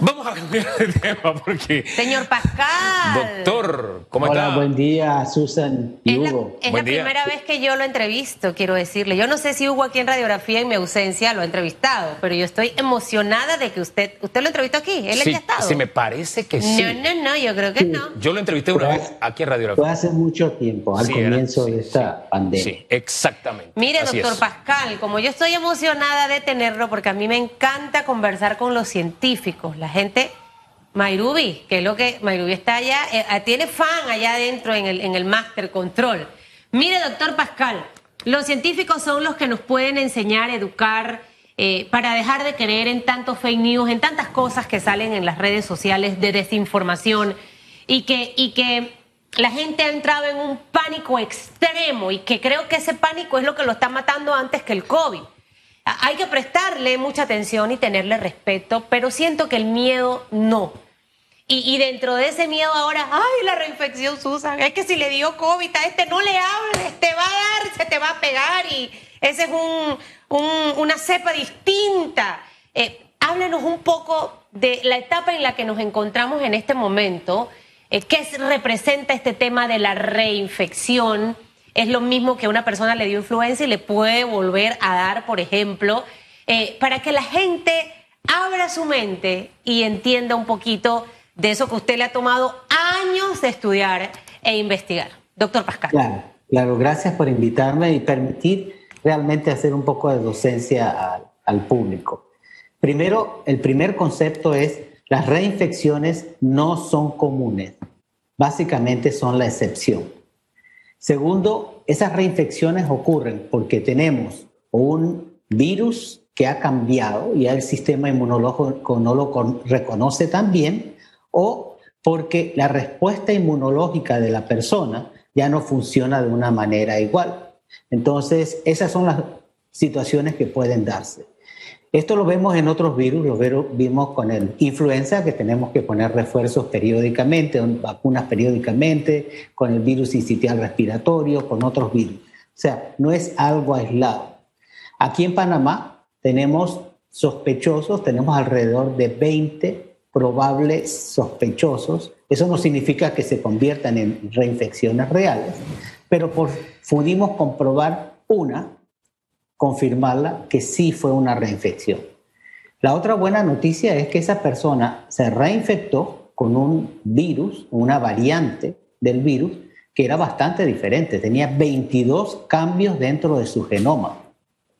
Vamos a cambiar de tema porque. Señor Pascal. Doctor, ¿cómo Hola, está? buen día, Susan y Es la, Hugo. es Buen la día. primera vez que yo lo entrevisto, quiero decirle. Yo no sé si Hugo aquí en Radiografía en mi ausencia lo ha entrevistado, pero yo estoy emocionada de que usted, usted lo entrevistó aquí, él sí, aquí ha estado. sí, me parece que sí. No, no, no, yo creo que no. Yo lo entrevisté una vez aquí en Radio Fue hace mucho tiempo, al comienzo Sí, de esta sí. pandemia. Sí, exactamente. Mire, Así doctor es. Pascal, como yo estoy emocionada de tenerlo, porque a mí me encanta conversar con los científicos, la gente, Mayrubi, que es lo que Mayrubi está allá, eh, eh, tiene fan allá adentro en el, en el Master Control. Mire, doctor Pascal, los científicos son los que nos pueden enseñar, educar, eh, para dejar de creer en tantos fake news, en tantas cosas que salen en las redes sociales de desinformación y que, y que la gente ha entrado en un pánico extremo y que creo que ese pánico es lo que lo está matando antes que el COVID. Hay que prestarle mucha atención y tenerle respeto, pero siento que el miedo no. Y, dentro de ese miedo ahora, ay, la reinfección, Susan, es que si le dio COVID a este, no le hables, te va a dar, se te va a pegar y ese es un, un- una cepa distinta. Eh, háblenos un poco de la etapa en la que nos encontramos en este momento. Eh, ¿Qué es- representa este tema de la reinfección? Es lo mismo que una persona le dio influenza y le puede volver a dar, por ejemplo, eh, para que la gente abra su mente y entienda un poquito de eso que usted le ha tomado años de estudiar e investigar. Doctor Pascal. Claro, claro, gracias por invitarme y permitir realmente hacer un poco de docencia al, al público. Primero, el primer concepto es las reinfecciones no son comunes, básicamente son la excepción. Segundo, esas reinfecciones ocurren porque tenemos un virus que ha cambiado y el sistema inmunológico no lo con- reconoce tan bien, o porque la respuesta inmunológica de la persona ya no funciona de una manera igual. Entonces, esas son las situaciones que pueden darse. Esto lo vemos en otros virus, lo vimos con el influenza, que tenemos que poner refuerzos periódicamente, un- vacunas periódicamente, con el virus incitial respiratorio, con otros virus. O sea, no es algo aislado. Aquí en Panamá tenemos sospechosos, tenemos alrededor de 20 probables sospechosos. Eso no significa que se conviertan en reinfecciones reales, pero por, pudimos comprobar una confirmarla que sí fue una reinfección. La otra buena noticia es que esa persona se reinfectó con un virus, una variante del virus, que era bastante diferente. Tenía 22 cambios dentro de su genoma.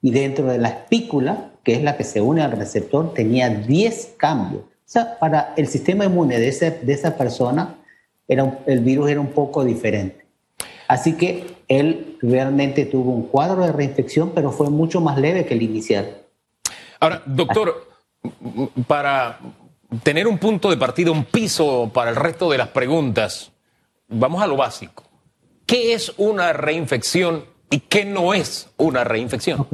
Y dentro de la espícula, que es la que se une al receptor, tenía 10 cambios. O sea, para el sistema inmune de, ese- de esa persona, era el virus era un poco diferente. Así que él realmente tuvo un cuadro de reinfección, pero fue mucho más leve que el inicial. Ahora, doctor, para tener un punto de partida, un piso para el resto de las preguntas, vamos a lo básico. ¿Qué es una reinfección y qué no es una reinfección? Ok.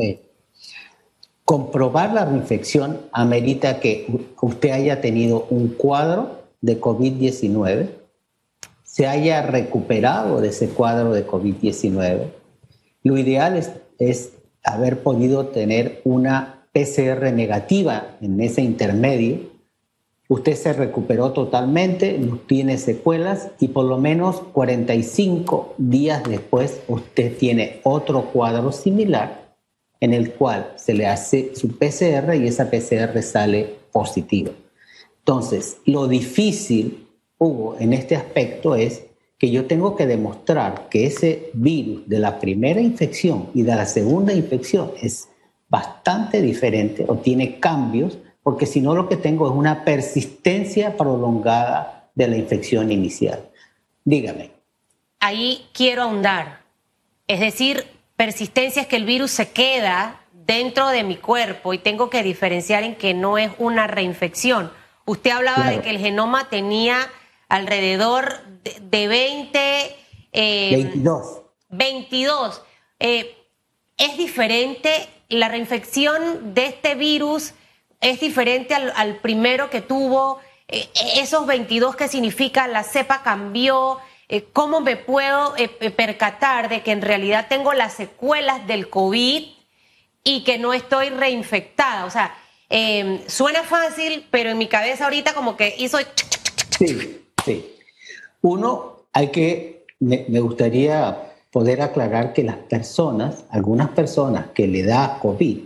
Comprobar la reinfección amerita que usted haya tenido un cuadro de COVID-19, se haya recuperado de ese cuadro de COVID-19. Lo ideal es, haber podido tener una PCR negativa en ese intermedio. Usted se recuperó totalmente, no tiene secuelas y por lo menos 45 días después usted tiene otro cuadro similar en el cual se le hace su PCR y esa PCR sale positiva. Entonces, lo difícil, Hugo, en este aspecto es que yo tengo que demostrar que ese virus de la primera infección y de la segunda infección es bastante diferente o tiene cambios, porque si no lo que tengo es una persistencia prolongada de la infección inicial. Dígame. Ahí quiero ahondar. Es decir, persistencia es que el virus se queda dentro de mi cuerpo y tengo que diferenciar en que no es una reinfección. Usted hablaba Claro. de que el genoma tenía alrededor de, de 20... eh, 22. 22. Eh, ¿Es diferente la reinfección de este virus? ¿Es diferente al, al primero que tuvo? Eh, ¿Esos 22 qué significa? ¿La cepa cambió? Eh, ¿Cómo me puedo percatar de que en realidad tengo las secuelas del COVID y que no estoy reinfectada? O sea, suena fácil, pero en mi cabeza ahorita como que hizo... Sí, sí. Uno, hay que, me, gustaría poder aclarar que las personas, algunas personas que le da COVID,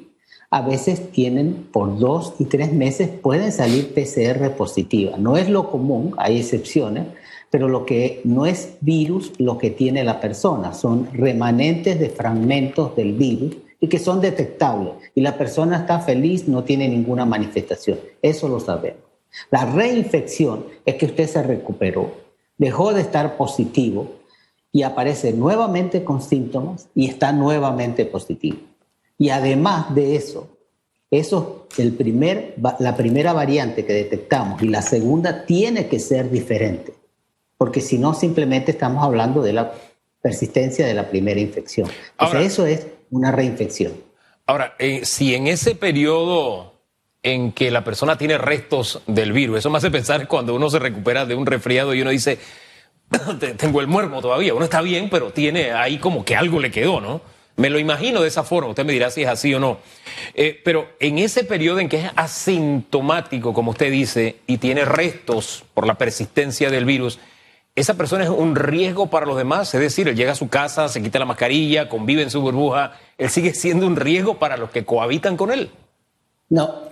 a veces tienen por dos y tres meses, pueden salir PCR positiva. No es lo común, hay excepciones, pero lo que no es virus lo que tiene la persona, son remanentes de fragmentos del virus y que son detectables. Y la persona está feliz, no tiene ninguna manifestación. Eso lo sabemos. La reinfección es que usted se recuperó, dejó de estar positivo, y aparece nuevamente con síntomas y está nuevamente positivo. Y además de eso, eso el primer, la primera variante que detectamos y la segunda tiene que ser diferente, porque si no simplemente estamos hablando de la persistencia de la primera infección. Ahora, eso es una reinfección. Ahora, eh, si en ese periodo en que la persona tiene restos del virus, eso me hace pensar cuando uno se recupera de un resfriado y uno dice, tengo el muermo todavía. Uno está bien, pero tiene ahí como que algo le quedó, ¿no? Me lo imagino de esa forma, usted me dirá si es así o no. Eh, pero en ese periodo en que es asintomático, como usted dice, y tiene restos por la persistencia del virus, esa persona es un riesgo para los demás. Es decir, él llega a su casa, se quita la mascarilla, convive en su burbuja, él sigue siendo un riesgo para los que cohabitan con él. No,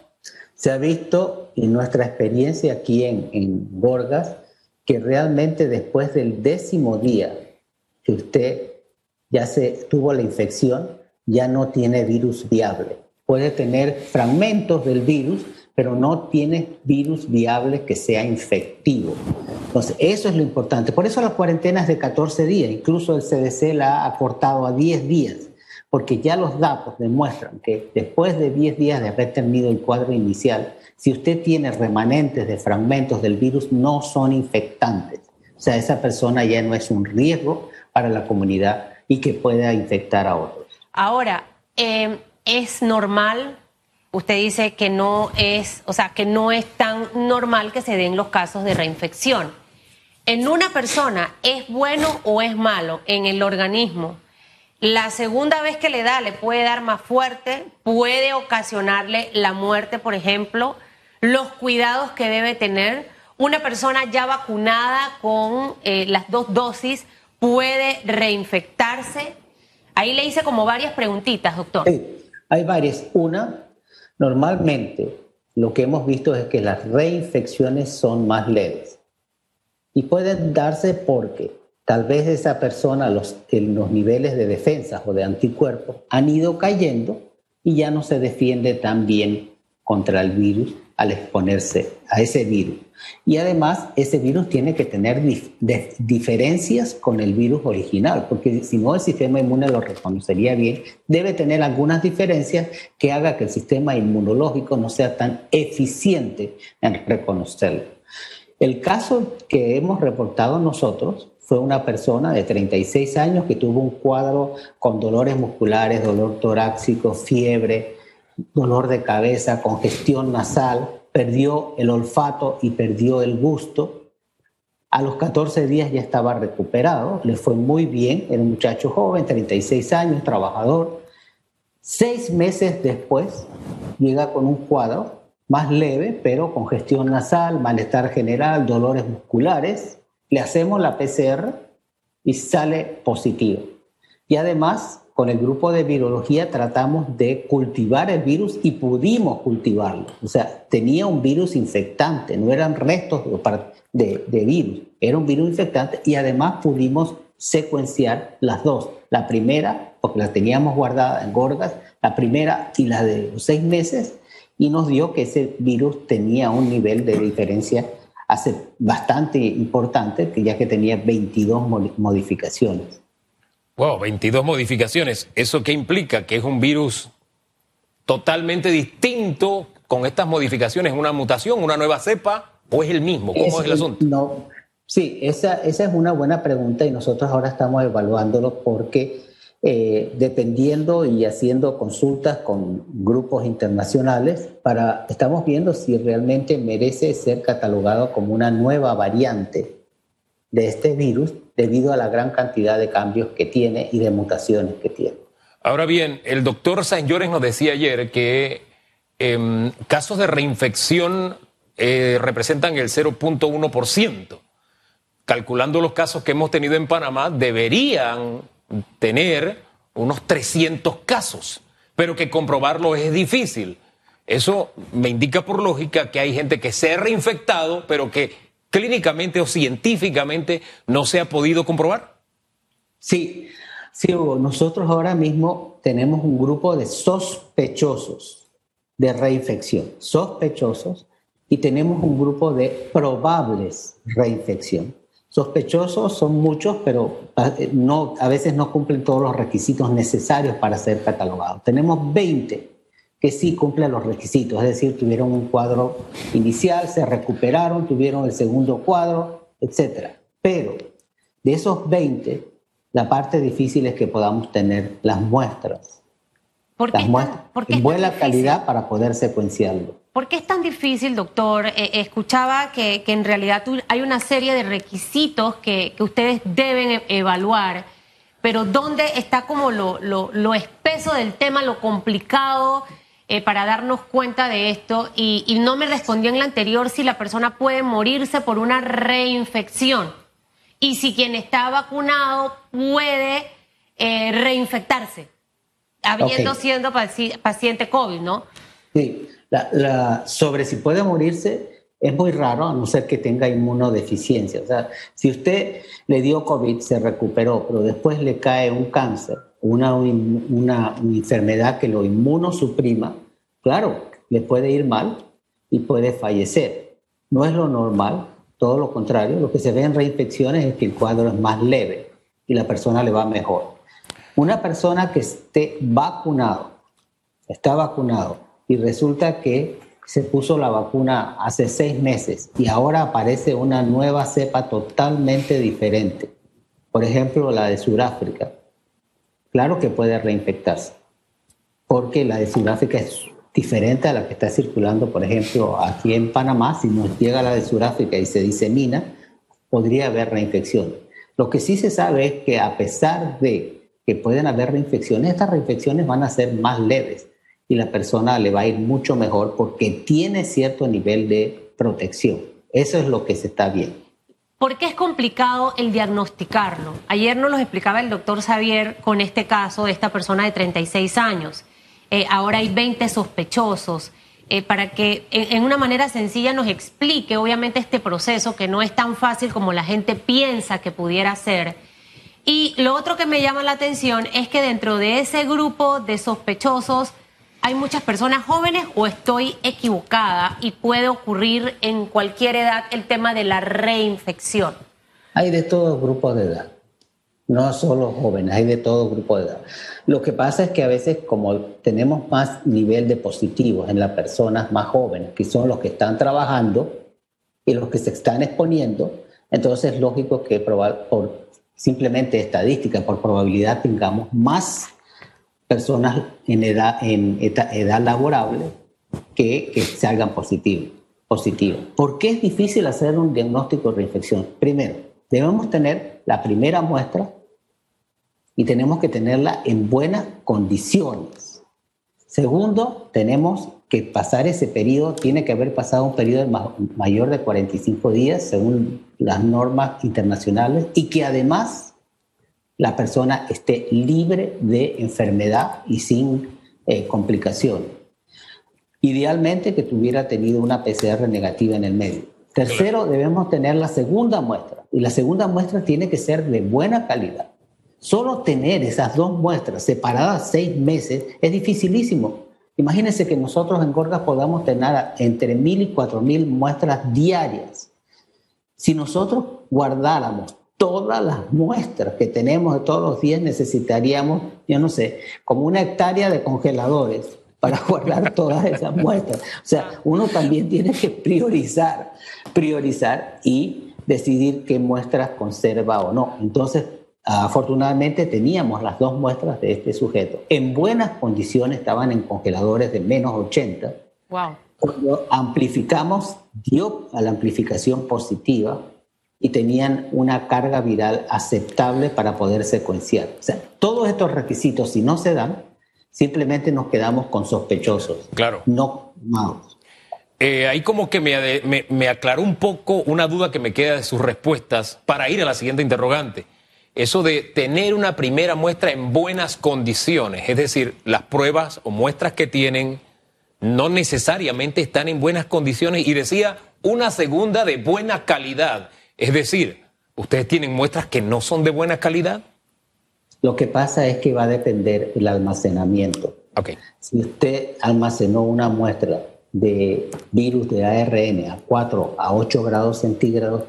se ha visto en nuestra experiencia aquí en, en Borgas que realmente después del décimo día que usted ya se tuvo la infección, ya no tiene virus viable. Puede tener fragmentos del virus, pero no tiene virus viable que sea infectivo. Entonces, eso es lo importante. Por eso la cuarentena es de 14 días, incluso el CDC la ha acortado a 10 días, porque ya los datos demuestran que después de 10 días de haber tenido el cuadro inicial, si usted tiene remanentes de fragmentos del virus, no son infectantes. O sea, esa persona ya no es un riesgo para la comunidad y que pueda infectar a otros. Ahora, eh, es normal, usted dice que no es, o sea, que no es tan normal que se den los casos de reinfección. En una persona, ¿es bueno o es malo en el organismo? La segunda vez que le da, le puede dar más fuerte, puede ocasionarle la muerte, por ejemplo los cuidados que debe tener. Una persona ya vacunada con eh, las dos dosis puede reinfectarse. Ahí le hice como varias preguntitas, doctor. Sí, hay varias. Una, normalmente lo que hemos visto es que las reinfecciones son más leves y pueden darse porque tal vez esa persona, los, los niveles de defensa o de anticuerpos han ido cayendo y ya no se defiende tan bien contra el virus al exponerse a ese virus. Y además, ese virus tiene que tener diferencias con el virus original, porque si no el sistema inmune lo reconocería bien, debe tener algunas diferencias que haga que el sistema inmunológico no sea tan eficiente en reconocerlo. El caso que hemos reportado nosotros fue una persona de 36 años que tuvo un cuadro con dolores musculares, dolor torácico, fiebre, dolor de cabeza, congestión nasal, perdió el olfato y perdió el gusto. A los 14 días ya estaba recuperado, le fue muy bien, era un muchacho joven, 36 años, trabajador. Seis meses después llega con un cuadro más leve, pero congestión nasal, malestar general, dolores musculares. Le hacemos la PCR y sale positivo. Y además con el grupo de virología tratamos de cultivar el virus y pudimos cultivarlo. O sea, tenía un virus infectante, no eran restos de, de, virus, era un virus infectante y además pudimos secuenciar las dos. La primera, porque la teníamos guardada en gorgas, la primera y la de los seis meses, y nos dio que ese virus tenía un nivel de diferencia hace bastante importante, ya que tenía 22 modificaciones. Wow, 22 modificaciones. ¿Eso qué implica? Que es un virus totalmente distinto con estas modificaciones, una mutación, una nueva cepa, o es el mismo? ¿Cómo es, el asunto? No, sí, esa, esa, es una buena pregunta y nosotros ahora estamos evaluándolo porque eh, dependiendo y haciendo consultas con grupos internacionales, para, estamos viendo si realmente merece ser catalogado como una nueva variante de este virus debido a la gran cantidad de cambios que tiene y de mutaciones que tiene. Ahora bien, el doctor Saint Llores nos decía ayer que em, casos de reinfección eh, representan el 0.1%. Calculando los casos que hemos tenido en Panamá, deberían tener unos 300 casos, pero que comprobarlo es difícil. Eso me indica por lógica que hay gente que se ha reinfectado, pero que clínicamente o científicamente no se ha podido comprobar. Sí, sí, Hugo. Nosotros ahora mismo tenemos un grupo de sospechosos de reinfección, sospechosos, y tenemos un grupo de probables reinfección. Sospechosos son muchos, pero no, a veces no cumplen todos los requisitos necesarios para ser catalogados. Tenemos 20 que sí cumplen los requisitos, es decir, tuvieron un cuadro inicial, se recuperaron, tuvieron el segundo cuadro, etc. Pero de esos 20, la parte difícil es que podamos tener las muestras. ¿Por las muestras en buena calidad para poder secuenciarlo. ¿Por qué es tan difícil, doctor? Eh, escuchaba que, en realidad hay una serie de requisitos que, ustedes deben e-, evaluar, pero ¿dónde está como lo, lo espeso del tema, lo complicado? Eh, para darnos cuenta de esto y, no me respondió en la anterior si la persona puede morirse por una reinfección y si quien está vacunado puede eh, reinfectarse, habiendo siendo paciente COVID, ¿no? Sí, sobre si puede morirse es muy raro, a no ser que tenga inmunodeficiencia. O sea, si usted le dio COVID, se recuperó, pero después le cae un cáncer, una, una, enfermedad que lo inmunosuprima, claro, le puede ir mal y puede fallecer. No es lo normal, todo lo contrario. Lo que se ve en reinfecciones es que el cuadro es más leve y la persona le va mejor. Una persona que esté vacunado, está vacunado y resulta que se puso la vacuna hace seis meses y ahora aparece una nueva cepa totalmente diferente. Por ejemplo, la de Sudáfrica claro que puede reinfectarse, porque la de Sudáfrica es diferente a la que está circulando, por ejemplo, aquí en Panamá. Si nos llega la de Sudáfrica y se disemina, podría haber reinfección. Lo que sí se sabe es que a pesar de que pueden haber reinfecciones, estas reinfecciones van a ser más leves y la persona le va a ir mucho mejor porque tiene cierto nivel de protección. Eso es lo que se está viendo. ¿Por qué es complicado el diagnosticarlo? Ayer nos lo explicaba el doctor Xavier con este caso de esta persona de 36 años. Eh, ahora hay 20 sospechosos. Eh, para que en, una manera sencilla nos explique, obviamente, este proceso que no es tan fácil como la gente piensa que pudiera ser. Y lo otro que me llama la atención es que dentro de ese grupo de sospechosos hay muchas personas jóvenes o estoy equivocada y puede ocurrir en cualquier edad el tema de la reinfección? Hay de todo grupo de edad, no solo jóvenes, hay de todo grupo de edad. Lo que pasa es que a veces como tenemos más nivel de positivos en las personas más jóvenes, que son los que están trabajando y los que se están exponiendo, entonces es lógico que por simplemente estadística, por probabilidad, tengamos más personas en edad, en edad laborable que, que salgan positivos. Positivo. ¿Por qué es difícil hacer un diagnóstico de reinfección? Primero, debemos tener la primera muestra y tenemos que tenerla en buenas condiciones. Segundo, tenemos que pasar ese periodo, tiene que haber pasado un periodo mayor de 45 días según las normas internacionales y que además la persona esté libre de enfermedad y sin eh, complicación. Idealmente que tuviera tenido una PCR negativa en el medio. Tercero, debemos tener la segunda muestra y la segunda muestra tiene que ser de buena calidad. Solo tener esas dos muestras separadas seis meses es dificilísimo. Imagínense que nosotros en Gorgas podamos tener entre mil y cuatro mil muestras diarias. Si nosotros guardáramos todas las muestras que tenemos de todos los días necesitaríamos, yo no sé, como una hectárea de congeladores para guardar todas esas muestras. O sea, uno también tiene que priorizar, priorizar y decidir qué muestras conserva o no. Entonces, afortunadamente teníamos las dos muestras de este sujeto. En buenas condiciones estaban en congeladores de menos 80. Wow. Cuando amplificamos, dio a la amplificación positiva, y tenían una carga viral aceptable para poder secuenciar. O sea, todos estos requisitos, si no se dan, simplemente nos quedamos con sospechosos. Claro. No confirmados. Eh, ahí como que me, me, me, aclaró un poco una duda que me queda de sus respuestas para ir a la siguiente interrogante. Eso de tener una primera muestra en buenas condiciones, es decir, las pruebas o muestras que tienen no necesariamente están en buenas condiciones y decía una segunda de buena calidad. Es decir, ¿ustedes tienen muestras que no son de buena calidad? Lo que pasa es que va a depender el almacenamiento. Okay. Si usted almacenó una muestra de virus de ARN a 4 a 8 grados centígrados,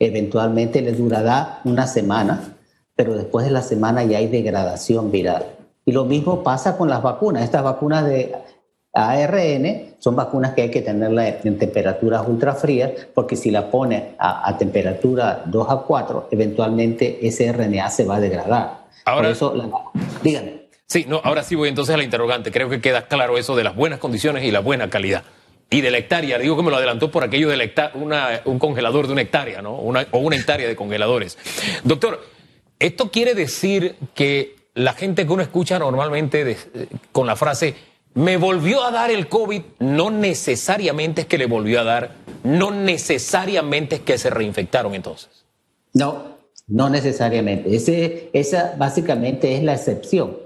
eventualmente le durará una semana, pero después de la semana ya hay degradación viral. Y lo mismo pasa con las vacunas. Estas vacunas de ARN son vacunas que hay que tenerlas en temperaturas ultrafrías porque si la pone a, temperatura 2 a 4, eventualmente ese RNA se va a degradar. Ahora, Por eso, díganme. Sí, no, ahora sí voy entonces a la interrogante. Creo que queda claro eso de las buenas condiciones y la buena calidad. Y de la hectárea, digo que me lo adelantó por aquello de una, un congelador de una hectárea, ¿no? Una, o una hectárea de congeladores. Doctor, ¿esto quiere decir que la gente que uno escucha normalmente con la frase me volvió a dar el COVID, no necesariamente es que le volvió a dar, no necesariamente es que se reinfectaron entonces. No, no necesariamente. Esa básicamente es la excepción.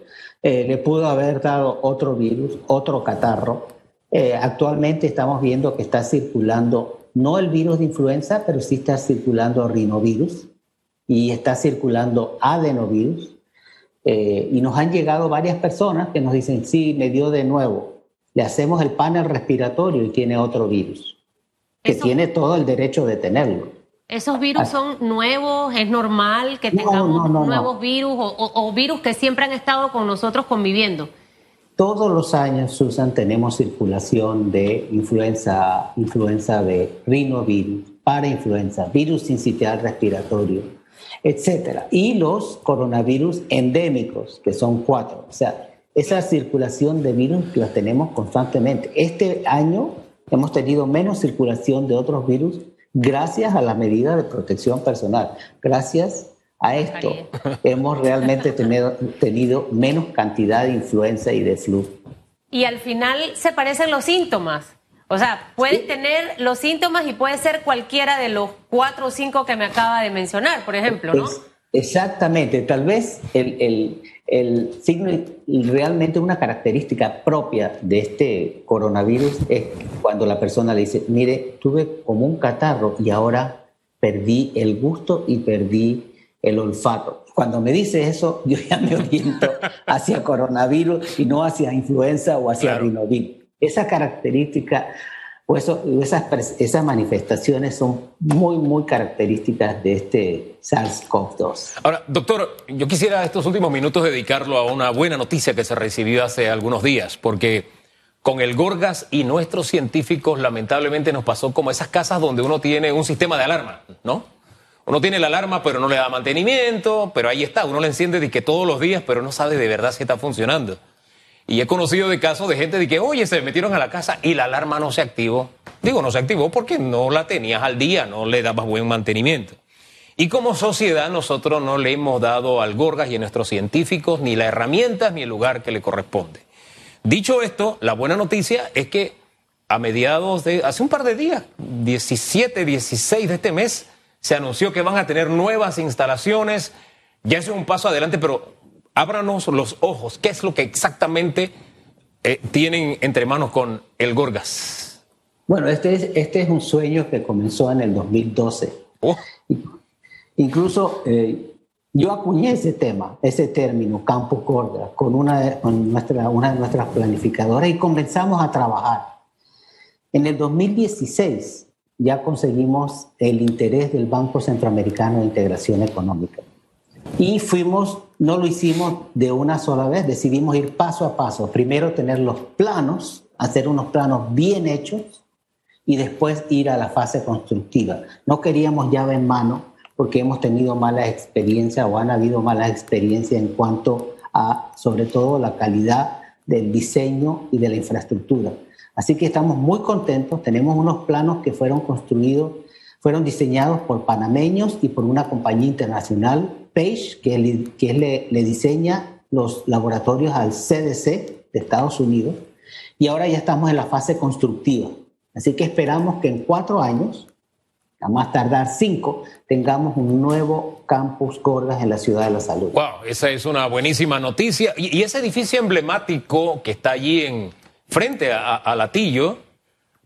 Eh, le pudo haber dado otro virus, otro catarro. Eh, actualmente estamos viendo que está circulando, no el virus de influenza, pero sí está circulando rinovirus y está circulando adenovirus eh, y nos han llegado varias personas que nos dicen, sí, me dio de nuevo. Le hacemos el panel respiratorio y tiene otro virus, que tiene todo el derecho de tenerlo. ¿Esos virus son nuevos? ¿Es normal que tengamos nuevos virus o, virus que siempre han estado con nosotros conviviendo? Todos los años, Susan, tenemos circulación de influenza, influenza B, rinovirus, parainfluenza, virus sincitial respiratorio, etcétera. Y los coronavirus endémicos, que son cuatro. O sea, esa circulación de virus la tenemos constantemente. Este año hemos tenido menos circulación de otros virus gracias a la medida de protección personal. Gracias a esto hemos realmente tenido, tenido menos cantidad de influenza y de flu. Y al final se parecen los síntomas. O sea, puedes tener los síntomas y puede ser cualquiera de los cuatro o cinco que me acaba de mencionar, por ejemplo, ¿no? exactamente. Tal vez el, el, signo, realmente una característica propia de este coronavirus es cuando la persona le dice, mire, tuve como un catarro y ahora perdí el gusto y perdí el olfato. Cuando me dice eso, yo ya me oriento hacia coronavirus y no hacia influenza o hacia rinovirus. Esa característica o eso, esas, esas manifestaciones son muy, muy características de este SARS-CoV-2. Ahora, doctor, yo quisiera estos últimos minutos dedicarlo a una buena noticia que se recibió hace algunos días, porque con el Gorgas y nuestros científicos lamentablemente nos pasó como esas casas donde uno tiene un sistema de alarma, ¿no? Uno tiene la alarma pero no le da mantenimiento, pero ahí está, uno le enciende de que todos los días, pero no sabe de verdad si está funcionando. Y he conocido de casos de gente de que, oye, se metieron a la casa y la alarma no se activó. Digo, no se activó porque no la tenías al día, no le dabas buen mantenimiento. Y como sociedad nosotros no le hemos dado al Gorgas y a nuestros científicos ni las herramientas ni el lugar que le corresponde. Dicho esto, la buena noticia es que a mediados de, hace un par de días, 17, 16 de este mes, se anunció que van a tener nuevas instalaciones. Ya es un paso adelante, pero ábranos los ojos. ¿Qué es lo que exactamente eh, tienen entre manos con el Gorgas? Bueno, este es, este es un sueño que comenzó en el 2012. Incluso eh, yo acuñé ese tema, ese término, Campus Gorgas, con, una, nuestra, una de nuestras planificadoras y comenzamos a trabajar. En el 2016 ya conseguimos el interés del Banco Centroamericano de Integración Económica. Y fuimos, no lo hicimos de una sola vez, decidimos ir paso a paso. Primero tener los planos, hacer unos planos bien hechos y después ir a la fase constructiva. No queríamos llave en mano porque hemos tenido malas experiencias o han habido malas experiencias en cuanto a, sobre todo, la calidad del diseño y de la infraestructura. Así que estamos muy contentos, tenemos unos planos que fueron construidos, fueron diseñados por panameños y por una compañía internacional Page, que, le, que le, diseña los laboratorios al CDC de Estados Unidos y ahora ya estamos en la fase constructiva. Así que esperamos que en cuatro años, a más tardar cinco, tengamos un nuevo campus Gorgas en la Ciudad de la Salud. Wow, esa es una buenísima noticia. Y, y ese edificio emblemático que está allí en frente a, a Latillo,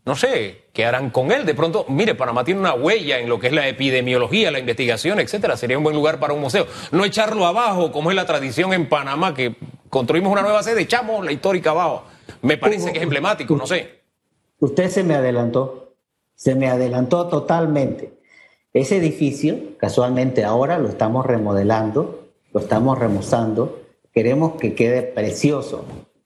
no sé, ¿qué harán con él? De pronto, mire, Panamá tiene una huella en lo que es la epidemiología, la investigación, etcétera. Sería un buen lugar para un museo. No echarlo abajo, como es la tradición en Panamá, que construimos una nueva sede, echamos la histórica abajo. Me parece que es emblemático, no sé. Usted se me adelantó, se me adelantó totalmente. Ese edificio, casualmente ahora lo estamos remodelando, lo estamos remozando, queremos que quede precioso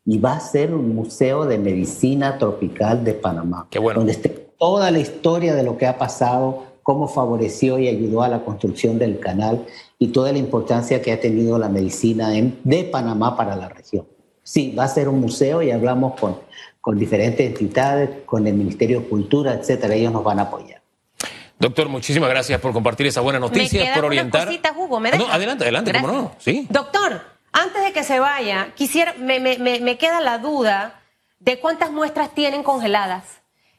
y va a ser un museo de medicina tropical de Panamá. Qué bueno. Donde esté toda la historia de lo que ha pasado, cómo favoreció y ayudó a la construcción del canal y toda la importancia que ha tenido la medicina en, de Panamá para la región. Sí, va a ser un museo y hablamos con, con diferentes entidades, con el Ministerio de Cultura, etcétera. Ellos nos van a apoyar. Doctor, muchísimas gracias por compartir esa buena noticia, por orientar. Una cosita, Hugo, ¿me no, adelante, adelante, Gracias. cómo no. Sí. Doctor, antes de que se vaya, quisiera, me, me- me- me queda la duda de cuántas muestras tienen congeladas.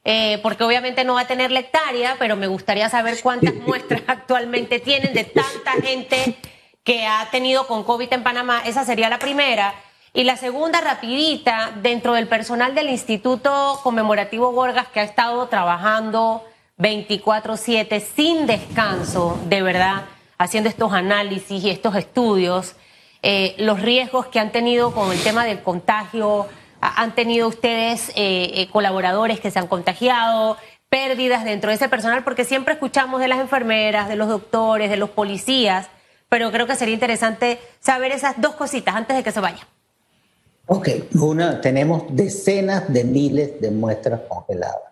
Eh, porque obviamente no va a tener la hectárea, pero me gustaría saber cuántas muestras actualmente tienen de tanta gente que ha tenido con COVID en Panamá. Esa sería la primera. Y la segunda, rapidita, dentro del personal del Instituto Conmemorativo Gorgas que ha estado trabajando 24/7 sin descanso, de verdad, haciendo estos análisis y estos estudios, eh, los riesgos que han tenido con el tema del contagio, han tenido ustedes eh, eh, colaboradores que se han contagiado, pérdidas dentro de ese personal, porque siempre escuchamos de las enfermeras, de los doctores, de los policías, pero creo que sería interesante saber esas dos cositas antes de que se vaya. Ok, una, tenemos decenas de miles de muestras congeladas.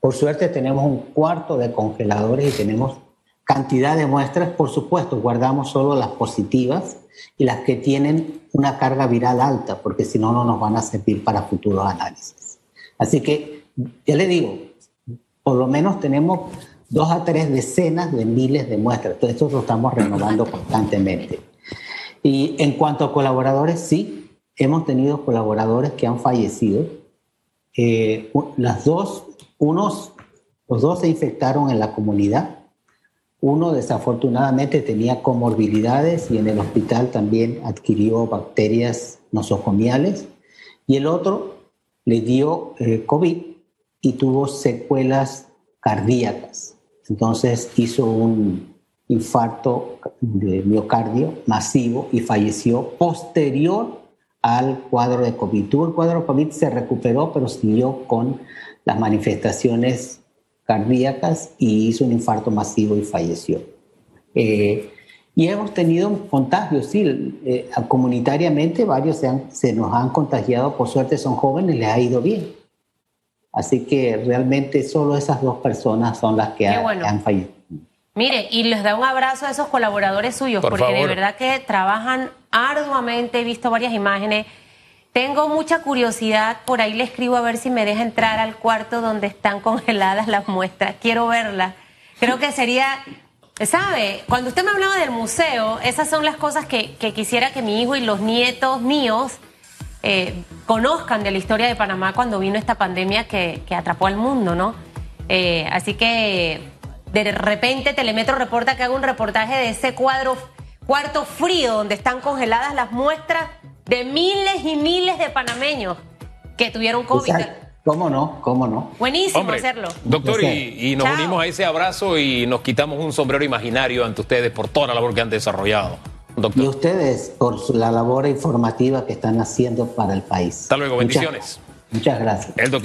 Por suerte tenemos un cuarto de congeladores y tenemos cantidad de muestras. Por supuesto, guardamos solo las positivas y las que tienen una carga viral alta, porque si no, no nos van a servir para futuros análisis. Así que, ya le digo, por lo menos tenemos dos a tres decenas de miles de muestras. Todo esto lo estamos renovando constantemente. Y en cuanto a colaboradores, sí, hemos tenido colaboradores que han fallecido. Eh, las dos, unos, los dos se infectaron en la comunidad. Uno desafortunadamente tenía comorbilidades y en el hospital también adquirió bacterias nosocomiales. Y el otro le dio eh, COVID y tuvo secuelas cardíacas. Entonces hizo un infarto de miocardio masivo y falleció posterior al cuadro de COVID. Tuvo el cuadro de COVID, se recuperó, pero siguió con las manifestaciones cardíacas y hizo un infarto masivo y falleció. Eh, y hemos tenido contagios, sí, eh, comunitariamente varios se, han- se nos han contagiado, por suerte son jóvenes, les ha ido bien. Así que realmente solo esas dos personas son las que, ha- bueno. han fallecido. Mire, y les da un abrazo a esos colaboradores suyos, Por porque de verdad que trabajan arduamente, he visto varias imágenes. Tengo mucha curiosidad, por ahí le escribo a ver si me deja entrar al cuarto donde están congeladas las muestras. Quiero verlas. Creo que sería, ¿sabe? Cuando usted me hablaba del museo, esas son las cosas que, que quisiera que mi hijo y los nietos míos eh, conozcan de la historia de Panamá cuando vino esta pandemia que, atrapó al mundo, ¿no? Eh, así que de repente Telemetro reporta que haga un reportaje de ese cuadro, cuarto frío donde están congeladas las muestras de miles y miles de panameños que tuvieron COVID. Exacto. ¿Cómo no? ¿Cómo no? Buenísimo Hombre, hacerlo. doctor, y, y nos Chao. unimos a ese abrazo y nos quitamos un sombrero imaginario ante ustedes por toda la labor que han desarrollado. Y Doctor, ustedes por la labor informativa que están haciendo para el país. hasta luego, Muchas- bendiciones. muchas gracias. El doctor